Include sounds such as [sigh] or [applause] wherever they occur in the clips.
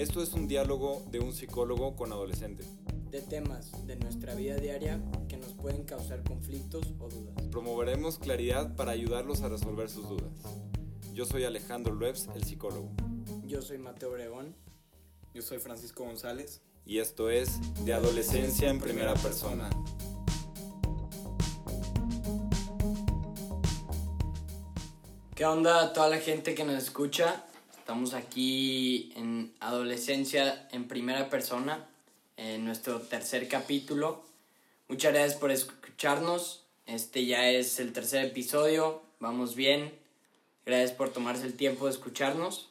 Esto es un diálogo de un psicólogo con adolescente. De temas de nuestra vida diaria que nos pueden causar conflictos o dudas. Promoveremos claridad para ayudarlos a resolver sus dudas. Yo soy Alejandro Luebs, el psicólogo. Yo soy Mateo Obregón. Yo soy Francisco González. Y esto es De Adolescencia en Primera Persona. ¿Qué onda a toda la gente que nos escucha? Estamos aquí en Adolescencia en Primera Persona, en nuestro tercer capítulo. Muchas gracias por escucharnos. Este ya es el tercer episodio. Vamos bien. Gracias por tomarse el tiempo de escucharnos.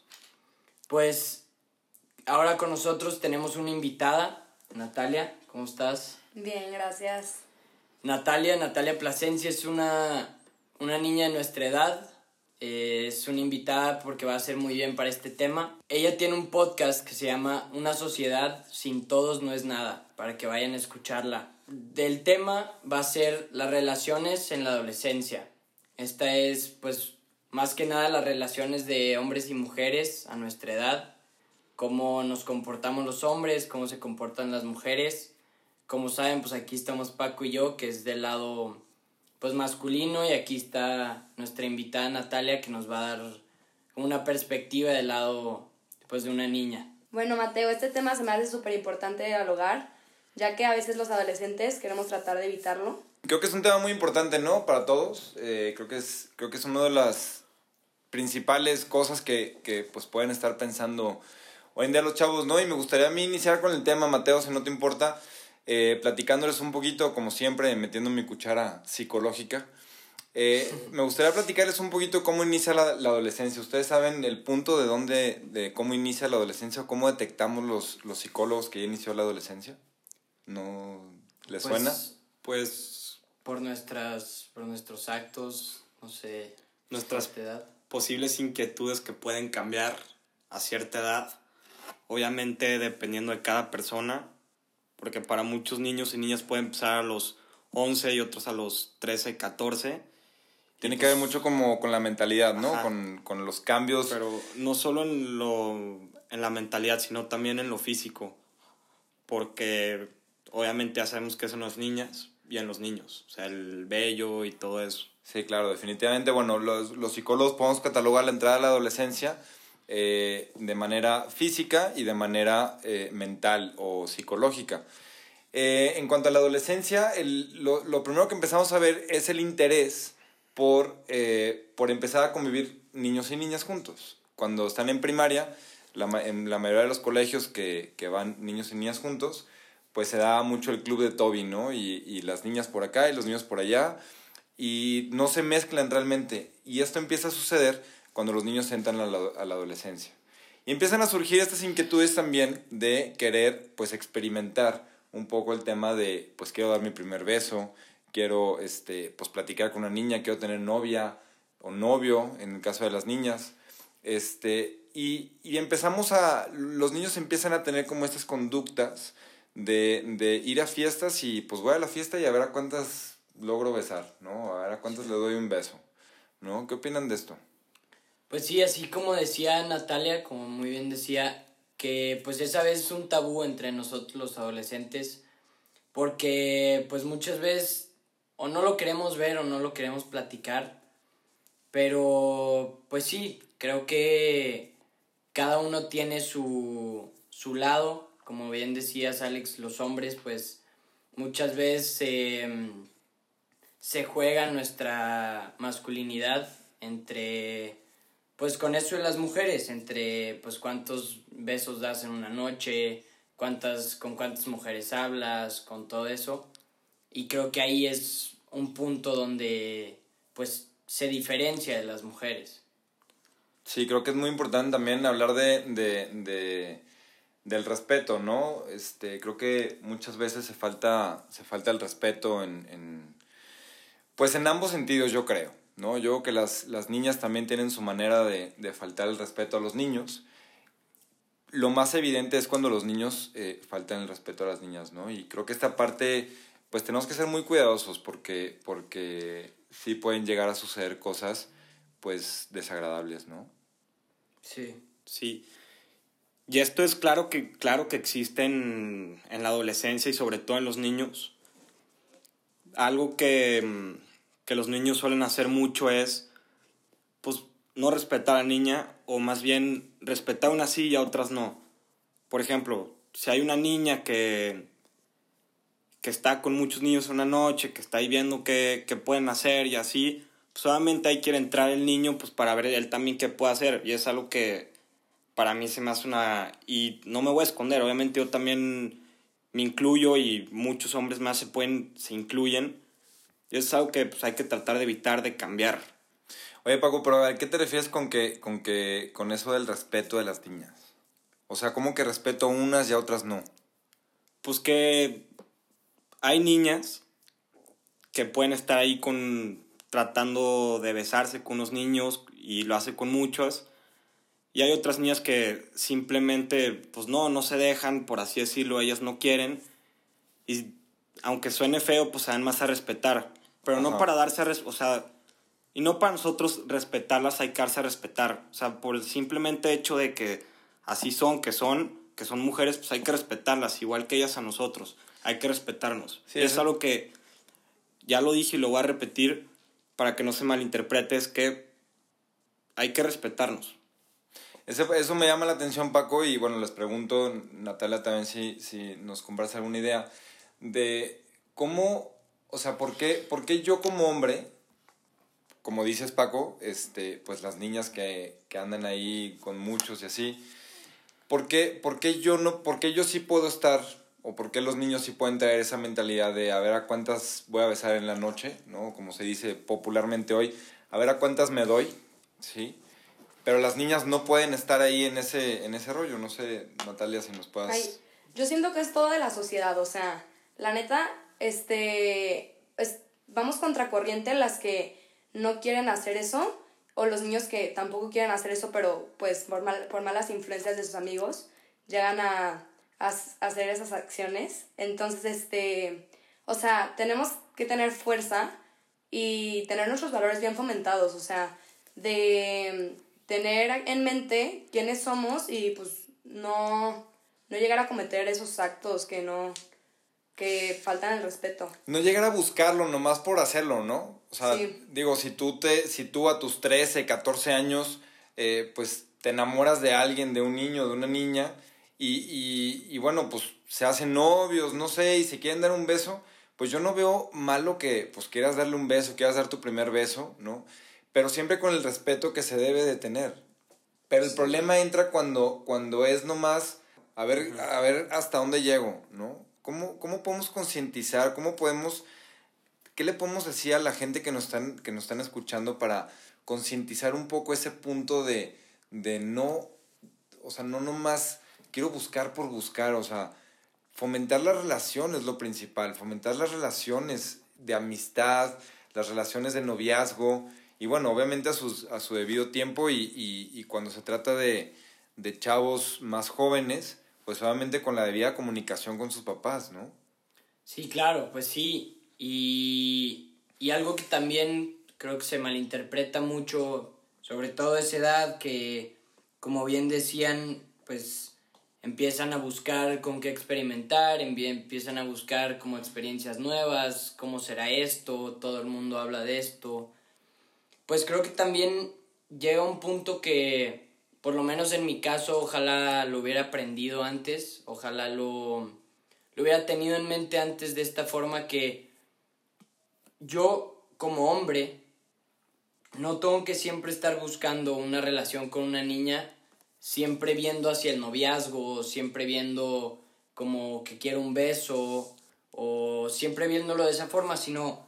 Pues ahora con nosotros tenemos una invitada, Natalia. ¿Cómo estás? Bien, gracias. Natalia, Natalia Plasencia es una, una niña de nuestra edad. Eh, es una invitada porque va a ser muy bien para este tema. Ella tiene un podcast que se llama Una sociedad sin todos no es nada, para que vayan a escucharla. Del tema va a ser las relaciones en la adolescencia. Esta es, pues, más que nada las relaciones de hombres y mujeres a nuestra edad, cómo nos comportamos los hombres, cómo se comportan las mujeres. Como saben, pues aquí estamos Paco y yo, que es del lado pues masculino y aquí está nuestra invitada Natalia que nos va a dar una perspectiva del lado pues de una niña. Bueno, Mateo, este tema se me hace súper importante dialogar, ya que a veces los adolescentes queremos tratar de evitarlo. Creo que es un tema muy importante, ¿no? Para todos. Eh, creo, que es, creo que es una de las principales cosas que, que pues pueden estar pensando hoy en día los chavos, ¿no? Y me gustaría a mí iniciar con el tema, Mateo, si no te importa, eh, platicándoles un poquito, como siempre, metiendo mi cuchara psicológica. Eh, [laughs] me gustaría platicarles un poquito cómo inicia la, la, adolescencia. ¿Ustedes saben el punto de dónde, de cómo inicia la adolescencia o cómo detectamos los, los psicólogos que ya inició la adolescencia? ¿No les Pues, suena? Pues Por, nuestras, por nuestros actos, no sé, nuestras edad. posibles inquietudes que pueden cambiar a cierta edad. Obviamente dependiendo de cada persona, porque para muchos niños y niñas puede empezar a los 11 y otros a los 13, 14. Tiene que ver pues, mucho como con la mentalidad, ¿no? Ajá. Con, con los cambios. Pero no solo en, lo, en la mentalidad, sino también en lo físico. Porque obviamente ya sabemos que eso en las niñas y en los niños. O sea, el vello y todo eso. Sí, claro, definitivamente. Bueno, los, los psicólogos podemos catalogar la entrada a la adolescencia eh, de manera física y de manera eh, mental o psicológica. Eh, en cuanto a la adolescencia, el, lo, lo, primero que empezamos a ver es el interés por, por empezar a convivir niños y niñas juntos. Cuando están en primaria, la, en la mayoría de los colegios que, que, van niños y niñas juntos, pues se da mucho el club de Toby, ¿no? Y, y las niñas por acá y los niños por allá, y no se mezclan realmente. Y esto empieza a suceder cuando los niños entran a la, a la adolescencia. Y empiezan a surgir estas inquietudes también de querer, pues, experimentar un poco el tema de, pues quiero dar mi primer beso, quiero, este, pues platicar con una niña, quiero tener novia o novio, en el caso de las niñas, este, y, y empezamos a, los niños empiezan a tener como estas conductas de, de ir a fiestas y pues voy a la fiesta y a ver a cuántas logro besar, ¿no? A ver a cuántas le doy un beso, ¿no? ¿Qué opinan de esto? Pues sí, así como decía Natalia, como muy bien decía, que pues esa vez es un tabú entre nosotros los adolescentes porque pues muchas veces o no lo queremos ver o no lo queremos platicar pero pues sí creo que cada uno tiene su, su lado. Como bien decías Alex los hombres pues muchas veces eh, se juega nuestra masculinidad entre pues con eso de las mujeres, entre pues cuántos besos das en una noche, cuántas, con cuántas mujeres hablas, con todo eso. Y creo que ahí es un punto donde pues se diferencia de las mujeres. Sí, creo que es muy importante también hablar de, de, de del respeto, ¿no? Este, creo que muchas veces se falta, se falta el respeto en, en pues en ambos sentidos, yo creo. ¿No? Yo creo que las, las niñas también tienen su manera de, de, faltar el respeto a los niños. Lo más evidente es cuando los niños eh, faltan el respeto a las niñas, ¿no? Y creo que esta parte, pues tenemos que ser muy cuidadosos porque, porque sí pueden llegar a suceder cosas, pues, desagradables, ¿no? Sí. Sí. Y esto es claro que, claro que existe en, en la adolescencia y sobre todo en los niños. Algo que, mm, que los niños suelen hacer mucho es, pues, no respetar a la niña o más bien respetar unas sí y a otras no. Por ejemplo, si hay una niña que, que está con muchos niños una noche, que está ahí viendo qué, qué pueden hacer y así, pues obviamente ahí quiere entrar el niño pues para ver él también qué puede hacer. Y es algo que para mí se me hace una... Y no me voy a esconder, obviamente yo también me incluyo y muchos hombres más se pueden, se incluyen. Y es algo que pues, hay que tratar de evitar, de cambiar. Oye, Paco, pero a ¿qué te refieres con que, con que, con eso del respeto de las niñas? O sea, ¿cómo que respeto a unas y a otras no? Pues que hay niñas que pueden estar ahí con tratando de besarse con unos niños y lo hace con muchos. Y hay otras niñas que simplemente, pues no, no se dejan, por así decirlo, ellas no quieren. Y aunque suene feo, pues se dan más a respetar. Pero no Ajá. para darse o sea, y no para nosotros respetarlas, hay que darse a respetar. O sea, por el simplemente hecho de que así son, que son, que son mujeres, pues hay que respetarlas, igual que ellas a nosotros. Hay que respetarnos. Sí, es eso- algo que ya lo dije y lo voy a repetir para que no se malinterprete, es que hay que respetarnos. Ese- eso me llama la atención, Paco, y bueno, les pregunto, Natalia, también si, si nos compras alguna idea de cómo, o sea, ¿por qué, por qué yo como hombre, como dices, Paco, este, pues las niñas que, que andan ahí con muchos y así, ¿por qué, por qué yo no, por qué yo sí puedo estar, o por qué los niños sí pueden traer esa mentalidad de a ver a cuántas voy a besar en la noche, ¿no? Como se dice popularmente hoy, a ver a cuántas me doy, ¿sí? Pero las niñas no pueden estar ahí en ese, en ese rollo. No sé, Natalia, si nos puedas... Ay, yo siento que es todo de la sociedad, o sea, la neta, este, es- vamos contracorriente las que no quieren hacer eso, o los niños que tampoco quieren hacer eso, pero pues por, mal- por malas influencias de sus amigos, llegan a, a a hacer esas acciones. Entonces, este, o sea, tenemos que tener fuerza y tener nuestros valores bien fomentados, o sea, de tener en mente quiénes somos y pues no, no llegar a cometer esos actos que no, que faltan el respeto. No llegar a buscarlo nomás por hacerlo, ¿no? O sea, Sí. digo, si tú, te, si tú a tus 13, 14 años, eh, pues te enamoras de alguien, de un niño, de una niña, y, y, y bueno, pues se hacen novios, no sé, y se quieren dar un beso, pues yo no veo malo que pues quieras darle un beso, quieras dar tu primer beso, ¿no? Pero siempre con el respeto que se debe de tener. Pero el problema entra cuando, cuando es nomás a ver, a ver hasta dónde llego, ¿no? ¿Cómo, cómo podemos concientizar? ¿Cómo podemos, qué le podemos decir a la gente que nos están, que nos están escuchando para concientizar un poco ese punto de, de no, o sea, no nomás quiero buscar por buscar, o sea, fomentar la relación es lo principal, fomentar las relaciones de amistad, las relaciones de noviazgo, y bueno, obviamente a, sus, a su debido tiempo y, y, y cuando se trata de, de chavos más jóvenes, pues obviamente con la debida comunicación con sus papás, ¿no? Sí, claro, pues sí. Y, y algo que también creo que se malinterpreta mucho, sobre todo esa edad, que como bien decían, pues empiezan a buscar con qué experimentar, empiezan a buscar como experiencias nuevas, cómo será esto, todo el mundo habla de esto. Pues creo que también llega un punto que, por lo menos en mi caso, ojalá lo hubiera aprendido antes, ojalá lo, lo hubiera tenido en mente antes de esta forma que yo como hombre no tengo que siempre estar buscando una relación con una niña, siempre viendo hacia el noviazgo, siempre viendo como que quiero un beso o siempre viéndolo de esa forma, sino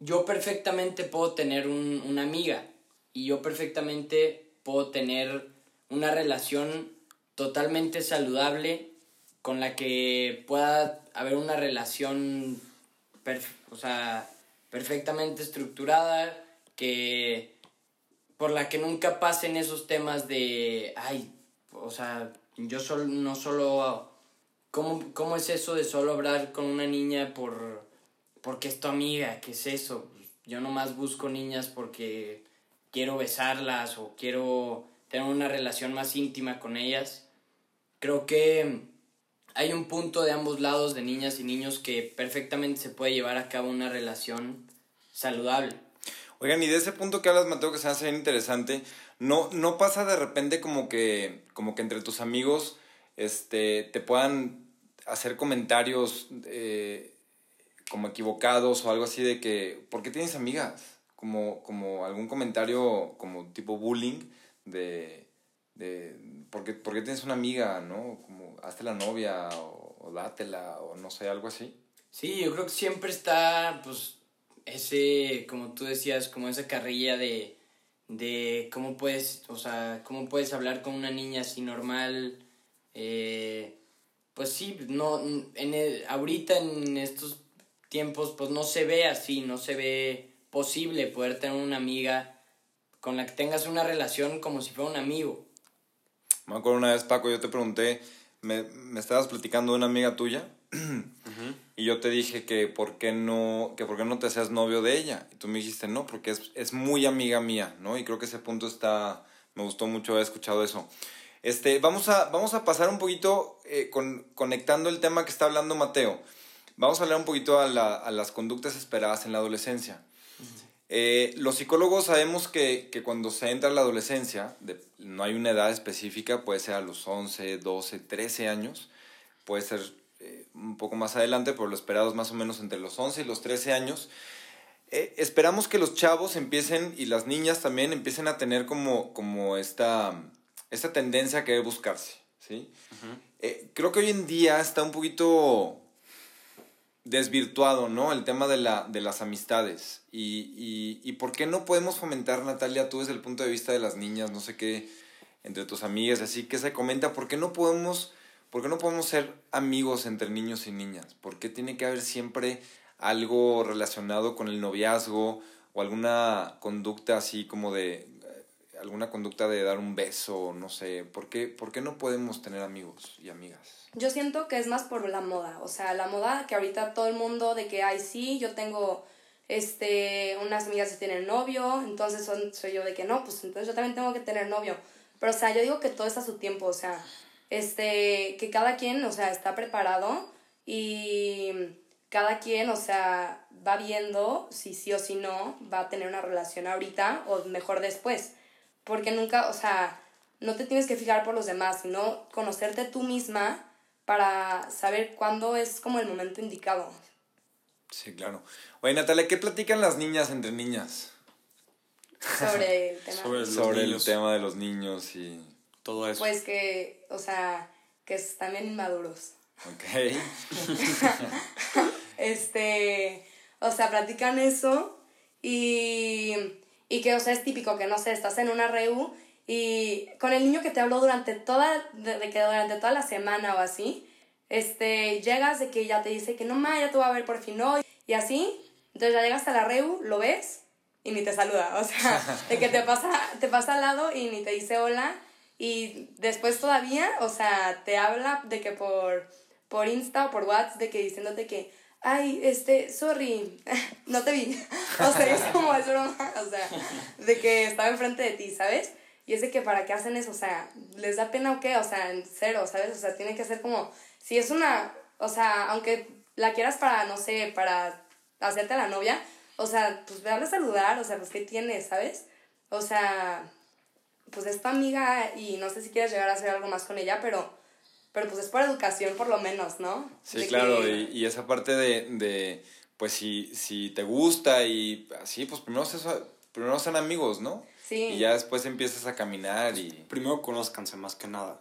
yo perfectamente puedo tener un- una amiga y yo perfectamente puedo tener una relación totalmente saludable con la que pueda haber una relación o sea, perfectamente estructurada que por la que nunca pasen esos temas de ay o sea yo solo no solo ¿cómo, cómo es eso de solo hablar con una niña por porque es tu amiga qué es eso yo nomás busco niñas porque quiero besarlas o quiero tener una relación más íntima con ellas creo que hay un punto de ambos lados de niñas y niños que perfectamente se puede llevar a cabo una relación saludable. Oigan, y de ese punto que hablas, Mateo, que se hace bien interesante, no, no pasa de repente como que, como que entre tus amigos este, te puedan hacer comentarios eh, como equivocados o algo así de que, ¿por qué tienes amigas? Como, como algún comentario como tipo bullying de, de ¿por, qué, ¿por qué tienes una amiga? ¿no? Como, hazte la novia o, o dátela o no sé, algo así. Sí, yo creo que siempre está, pues, ese, como tú decías, como esa carrilla de, de cómo puedes, o sea, cómo puedes hablar con una niña así normal, eh, pues sí, no, en ahorita en estos tiempos, pues no se ve así, no se ve posible poder tener una amiga con la que tengas una relación como si fuera un amigo. Me acuerdo una vez, Paco, yo te pregunté, me, me estabas platicando de una amiga tuya [clears throat] y yo te dije que por qué no, que por qué no te hacías novio de ella. Y tú me dijiste no, porque es, es muy amiga mía, ¿no? Y creo que ese punto está, me gustó mucho haber escuchado eso. Este, vamos, a, vamos a pasar un poquito eh, con, conectando el tema que está hablando Mateo. Vamos a hablar un poquito a, la, a las conductas esperadas en la adolescencia. Eh, los psicólogos sabemos que, que, cuando se entra a la adolescencia, de, no hay una edad específica, puede ser a los 11, 12, 13 años, puede ser eh, un poco más adelante, pero lo esperado es más o menos entre los 11 y los 13 años. Eh, esperamos que los chavos empiecen y las niñas también empiecen a tener como, como esta, esta tendencia a querer buscarse. ¿sí? Uh -huh. creo que hoy en día está un poquito desvirtuado, ¿no? El tema de, la, de las amistades. Y, y, y por qué no podemos fomentar, Natalia, tú desde el punto de vista de las niñas, no sé qué, entre tus amigas, así que se comenta, ¿por qué no podemos, por qué no podemos ser amigos entre niños y niñas? ¿Por qué tiene que haber siempre algo relacionado con el noviazgo o alguna conducta así como de, alguna conducta de dar un beso, no sé, ¿por qué, ¿por qué no podemos tener amigos y amigas? Yo siento que es más por la moda, o sea, la moda que ahorita todo el mundo de que, ay, sí, yo tengo este, unas amigas que tienen novio, entonces son, soy yo de que no, pues entonces yo también tengo que tener novio. Pero, o sea, yo digo que todo está a su tiempo, o sea, este, que cada quien, o sea, está preparado y cada quien, o sea, va viendo si sí o si no va a tener una relación ahorita o mejor después. Porque nunca, o sea, no te tienes que fijar por los demás, sino conocerte tú misma para saber cuándo es como el momento indicado. Sí, claro. Oye, Natalia, ¿qué platican las niñas entre niñas? Sobre el [laughs] tema. sobre, sobre el tema de los niños y todo eso. Pues que, o sea, que están bien inmaduros. Ok. [laughs] este, o sea, platican eso y, y que, o sea, es típico que, no sé, estás en una reu y con el niño que te habló durante toda, de, que durante toda la semana o así, este, llegas de que ya te dice que no más, ya te voy a ver por fin hoy, y así, entonces ya llegas a la reu, lo ves y ni te saluda, o sea, [laughs] de que te pasa, te pasa al lado y ni te dice hola, y después todavía, o sea, te habla de que por, por Insta o por WhatsApp, de que diciéndote que, ay, este, sorry, [laughs] no te vi, [laughs] o sea, es como es broma, o sea, de que estaba enfrente de ti, ¿sabes? Y es de que para qué hacen eso, o sea, ¿les da pena o qué? O sea, en cero, ¿sabes? O sea, tiene que ser como, si es una, o sea, aunque la quieras para, no sé, para hacerte la novia, o sea, pues ve a saludar, o sea, pues qué tienes, ¿sabes? O sea, pues es tu amiga y no sé si quieres llegar a hacer algo más con ella, pero, pero pues es por educación por lo menos, ¿no? Sí, de claro, que... y, y, esa parte de, de pues si, si te gusta y así, pues primero, se, primero sean amigos, ¿no? Sí. Y ya después empiezas a caminar y... Primero conózcanse más que nada.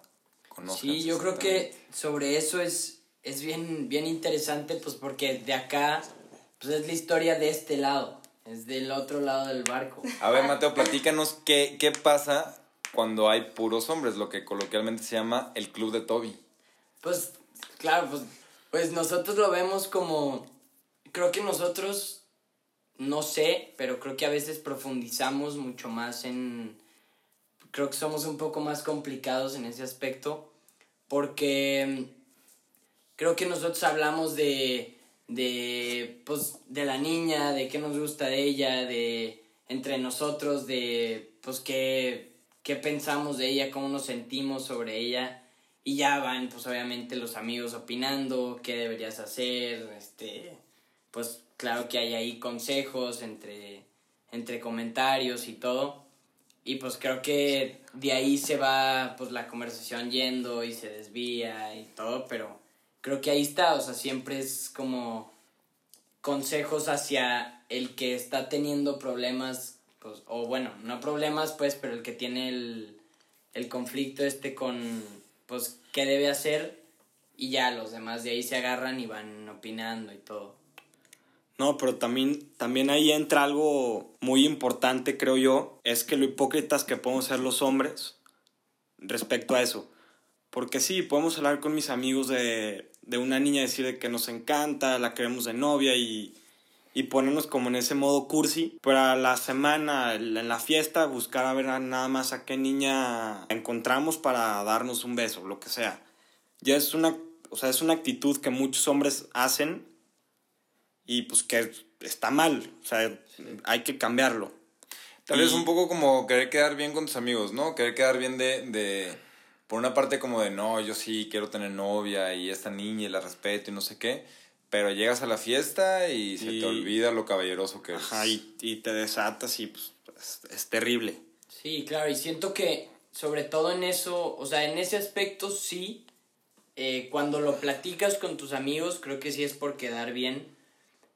Conózcanse, sí, yo creo que sobre eso es, es bien, bien interesante, pues porque de acá, pues es la historia de este lado, es del otro lado del barco. A ver, Mateo, platícanos qué, qué pasa cuando hay puros hombres, lo que coloquialmente se llama el club de Toby. Pues, claro, pues, pues nosotros lo vemos como, creo que nosotros no sé, pero creo que a veces profundizamos mucho más en... Creo que somos un poco más complicados en ese aspecto, porque creo que nosotros hablamos de, de, pues, de la niña, de qué nos gusta de ella, de entre nosotros, de pues qué, qué pensamos de ella, cómo nos sentimos sobre ella. Y ya van, pues obviamente los amigos opinando, qué deberías hacer, este, pues claro que hay ahí consejos entre, entre comentarios y todo. Y pues creo que de ahí se va pues la conversación yendo y se desvía y todo, pero creo que ahí está, o sea, siempre es como consejos hacia el que está teniendo problemas, pues, o bueno, no problemas pues, pero el que tiene el, el conflicto este con, pues, qué debe hacer y ya los demás de ahí se agarran y van opinando y todo. No, pero también, también ahí entra algo muy importante, creo yo, es que lo hipócritas que podemos ser los hombres respecto a eso. Porque sí, podemos hablar con mis amigos de, de una niña, decir de que nos encanta, la queremos de novia y, y ponernos como en ese modo cursi. Para la semana, en la fiesta, buscar a ver nada más a qué niña encontramos para darnos un beso, lo que sea. Ya es una, o sea, es una actitud que muchos hombres hacen y pues que está mal, o sea, hay que cambiarlo. Tal vez un poco como querer quedar bien con tus amigos, ¿no? Querer quedar bien de, de, por una parte como de, no, yo sí quiero tener novia y esta niña y la respeto y no sé qué, pero llegas a la fiesta y se te olvida lo caballeroso que Ajá, y, y, te desatas y pues es, es terrible. Sí, claro, y siento que sobre todo en eso, o sea, en ese aspecto sí, eh, cuando lo platicas con tus amigos, creo que sí es por quedar bien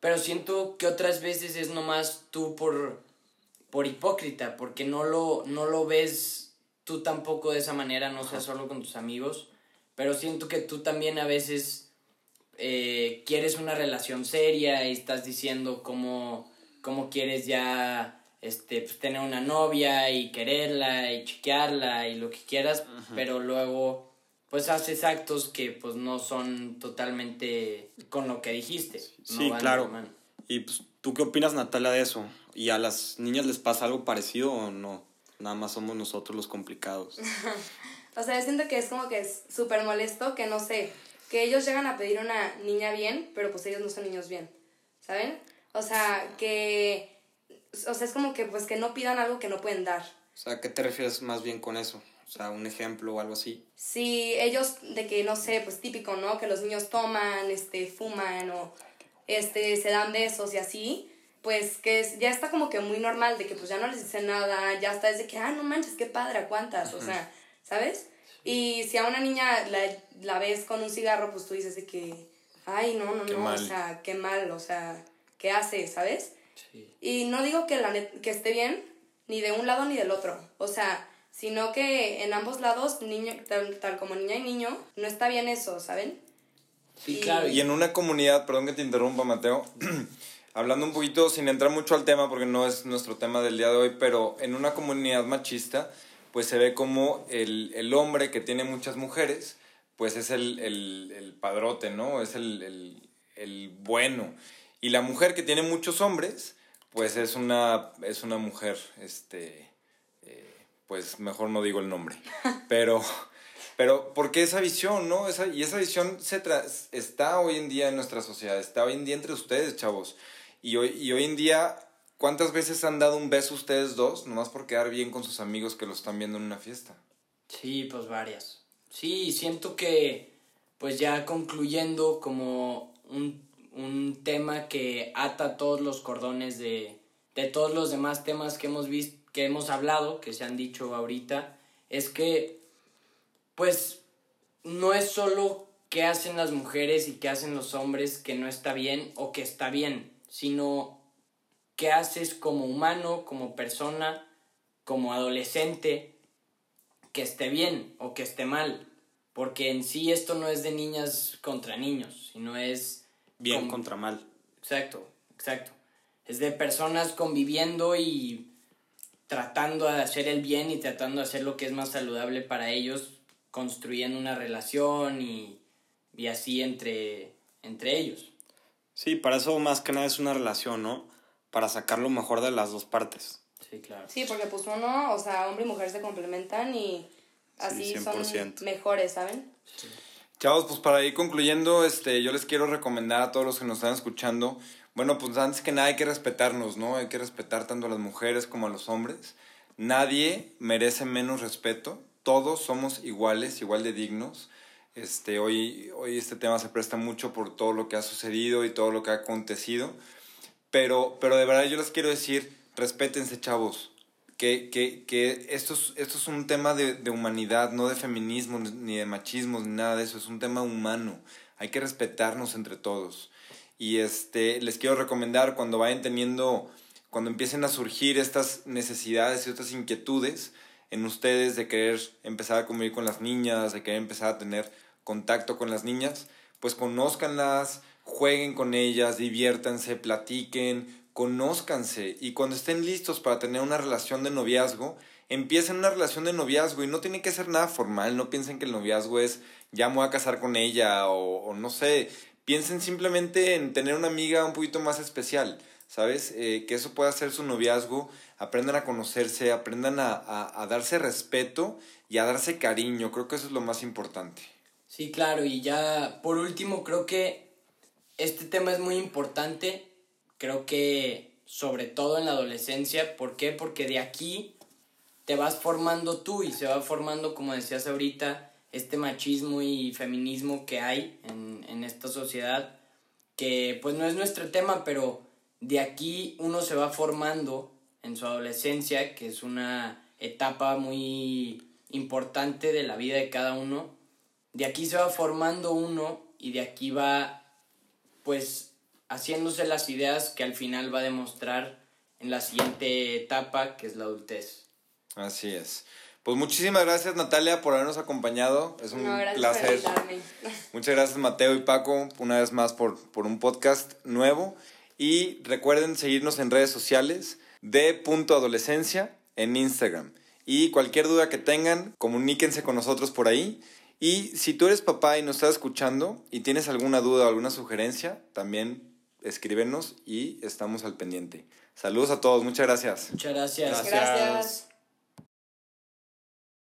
pero siento que otras veces es nomás tú por, por hipócrita, porque no lo, no lo ves tú tampoco de esa manera, no sea solo con tus amigos. Pero siento que tú también a veces eh, quieres una relación seria y estás diciendo cómo, cómo quieres ya este, pues, tener una novia y quererla y chiquearla y lo que quieras, pero luego pues haces actos que pues no son totalmente con lo que dijiste. Sí, claro. Y pues, ¿tú qué opinas, Natalia, de eso? ¿Y a las niñas les pasa algo parecido o no? Nada más somos nosotros los complicados. [laughs] o sea, yo siento que es como que es súper molesto que no sé, que ellos llegan a pedir una niña bien, pero pues ellos no son niños bien, ¿saben? O sea, que, o sea, es como que pues que no pidan algo que no pueden dar. O sea, ¿qué te refieres más bien con eso? O sea, un ejemplo o algo así. Sí, ellos de que, no sé, pues típico, ¿no? Que los niños toman, este, fuman o este, se dan besos y así, pues que es, ya está como que muy normal de que pues ya no les dicen nada, ya está desde que, ah, no manches, qué padre, ¿cuántas? O sea, ¿sabes? Y si a una niña la, la, ves con un cigarro, pues tú dices de que, ay, no, no, no, o sea, qué mal, o sea, ¿qué hace, ¿sabes? Sí. Y no digo que, la que esté bien, ni de un lado ni del otro, o sea, sino que en ambos lados, niño, tal, tal como niña y niño, no está bien eso, ¿saben? Sí, y, claro. Y en una comunidad, perdón que te interrumpa, Mateo, [clears throat] hablando un poquito, sin entrar mucho al tema, porque no es nuestro tema del día de hoy, pero en una comunidad machista, pues se ve como el, el hombre que tiene muchas mujeres, pues es el, el, el padrote, ¿no? Es el, el, bueno. Y la mujer que tiene muchos hombres, pues es una, es una mujer, este pues mejor no digo el nombre. [laughs] Pero, pero porque esa visión, ¿no? Esa, y esa visión se está hoy en día en nuestra sociedad, está hoy en día entre ustedes, chavos. Y hoy, y hoy en día, ¿cuántas veces han dado un beso ustedes dos, nomás por quedar bien con sus amigos que lo están viendo en una fiesta? Sí, pues varias. Sí, siento que, pues ya concluyendo como un, un tema que ata todos los cordones de, de todos los demás temas que hemos visto que hemos hablado, que se han dicho ahorita, es que, pues, no es solo qué hacen las mujeres y qué hacen los hombres que no está bien o que está bien, sino qué haces como humano, como persona, como adolescente, que esté bien o que esté mal. Porque en sí esto no es de niñas contra niños, sino es... Bien contra mal. Exacto, exacto. Es de personas conviviendo y tratando de hacer el bien y tratando de hacer lo que es más saludable para ellos, construyendo una relación y, y así entre, entre ellos. Sí, para eso más que nada es una relación, ¿no? Para sacar lo mejor de las dos partes. Sí, claro. Sí, porque pues uno, o sea, hombre y mujer se complementan y así son mejores, ¿saben? Chavos, pues para ir concluyendo, este, yo les quiero recomendar a todos los que nos están escuchando bueno, pues antes que nada hay que respetarnos, ¿no? Hay que respetar tanto a las mujeres como a los hombres. Nadie merece menos respeto todos somos iguales, igual de dignos. Este, hoy, hoy este tema se presta mucho por todo lo que ha sucedido y todo lo que ha acontecido. Pero, pero de verdad yo les quiero decir, respétense chavos. Que, que, que esto, es, esto es un tema de, de humanidad, no de feminismo, ni de machismo, ni nada de eso. Es un tema humano. Hay que respetarnos entre todos. Y este, les quiero recomendar cuando vayan teniendo, cuando empiecen a surgir estas necesidades y estas inquietudes, en ustedes de querer empezar a convivir con las niñas, de querer empezar a tener contacto con las niñas, pues conózcanlas, jueguen con ellas, diviértanse, platiquen, conózcanse y cuando estén listos para tener una relación de noviazgo, empiecen una relación de noviazgo y no tiene que ser nada formal, no piensen que el noviazgo es ya me voy a casar con ella o, no sé, piensen simplemente en tener una amiga un poquito más especial, ¿sabes? Eh, que eso pueda ser su noviazgo aprendan a conocerse, aprendan a, darse respeto y a darse cariño. Creo que eso es lo más importante. Sí, claro, y ya por último creo que este tema es muy importante, creo que sobre todo en la adolescencia, ¿por qué? Porque de aquí te vas formando tú y se va formando, como decías ahorita, este machismo y feminismo que hay en, en esta sociedad, que pues no es nuestro tema, pero de aquí uno se va formando en su adolescencia, que es una etapa muy importante de la vida de cada uno. De aquí se va formando uno y de aquí va pues haciéndose las ideas que al final va a demostrar en la siguiente etapa, que es la adultez. Así es. Pues muchísimas gracias Natalia por habernos acompañado. Es un placer. [laughs] Muchas gracias Mateo y Paco una vez más por, por un podcast nuevo. Y recuerden seguirnos en redes sociales de punto adolescencia en Instagram. Y cualquier duda que tengan, comuníquense con nosotros por ahí. Y si tú eres papá y nos estás escuchando y tienes alguna duda o alguna sugerencia, también escríbenos y estamos al pendiente. Saludos a todos, muchas gracias. Muchas gracias. gracias.